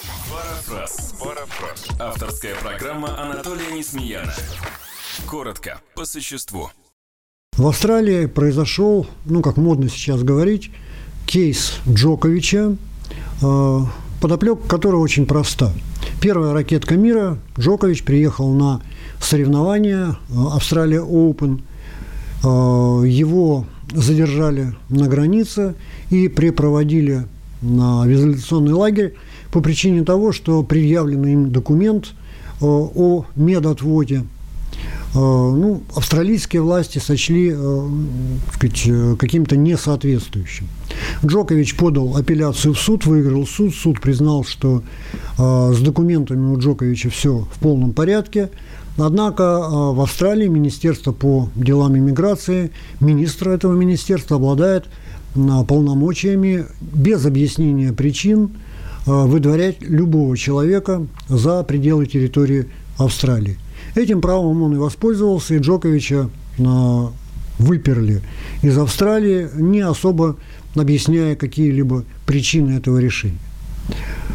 Парафраз. Парафраз. Авторская программа Анатолия Несмеяна. Коротко, по существу. В Австралии произошел, ну, как модно сейчас говорить, кейс Джоковича, э, подоплека которого очень проста. Первая ракетка мира, Джокович приехал на соревнования э, Австралия Open. Э, его задержали на границе и припроводили на в изоляционный лагерь по причине того, что предъявленный им документ э, о медотводе ну, австралийские власти сочли сказать, каким-то несоответствующим. Джокович подал апелляцию в суд, выиграл суд. Суд признал, что с документами у Джоковича все в полном порядке. Однако в Австралии Министерство по делам иммиграции, министр этого министерства обладает полномочиями без объяснения причин выдворять любого человека за пределы территории Австралии. Этим правом он и воспользовался, и Джоковича выперли из Австралии, не особо объясняя какие-либо причины этого решения.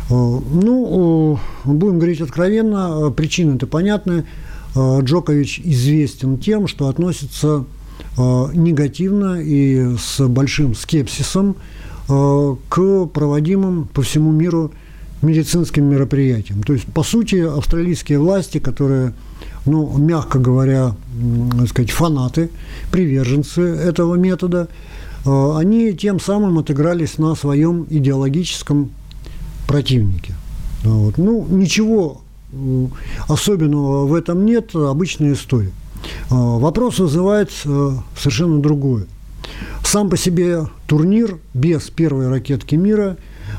Ну, будем говорить откровенно, причины-то понятны. Джокович известен тем, что относится негативно и с большим скепсисом к проводимым по всему миру медицинским мероприятиям. То есть, по сути, австралийские власти, которые, ну, мягко говоря, так сказать, фанаты, приверженцы этого метода, они тем самым отыгрались на своем идеологическом противнике. Вот. Ну, ничего особенного в этом нет, обычная история. Вопрос вызывает совершенно другое. Сам по себе турнир без первой ракетки мира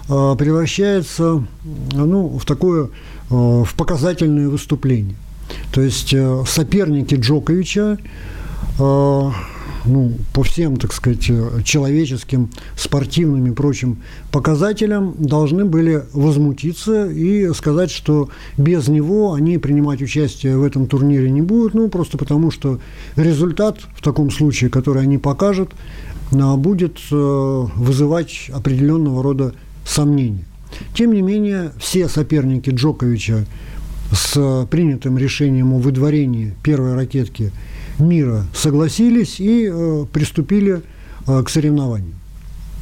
превращается ну, в такое в показательное выступление. То есть соперники Джоковича ну, по всем, так сказать, человеческим, спортивным и прочим показателям должны были возмутиться и сказать, что без него они принимать участие в этом турнире не будут, ну, просто потому что результат в таком случае, который они покажут, а, будет э, вызывать определенного рода сомнения. Тем не менее, все соперники Джоковича с принятым решением о выдворении первой ракетки – мира согласились и э, приступили э, к соревнованию.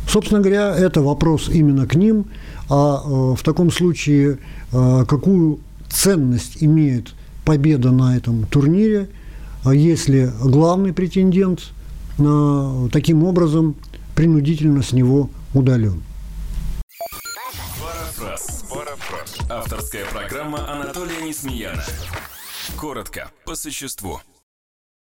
Собственно говоря, это вопрос именно к ним, а э, в таком случае э, какую ценность имеет победа на этом турнире, э, если главный претендент э, таким образом принудительно с него удален. Парафраз. Парафраз. Авторская программа Анатолия Несмеяна. Коротко, по существу.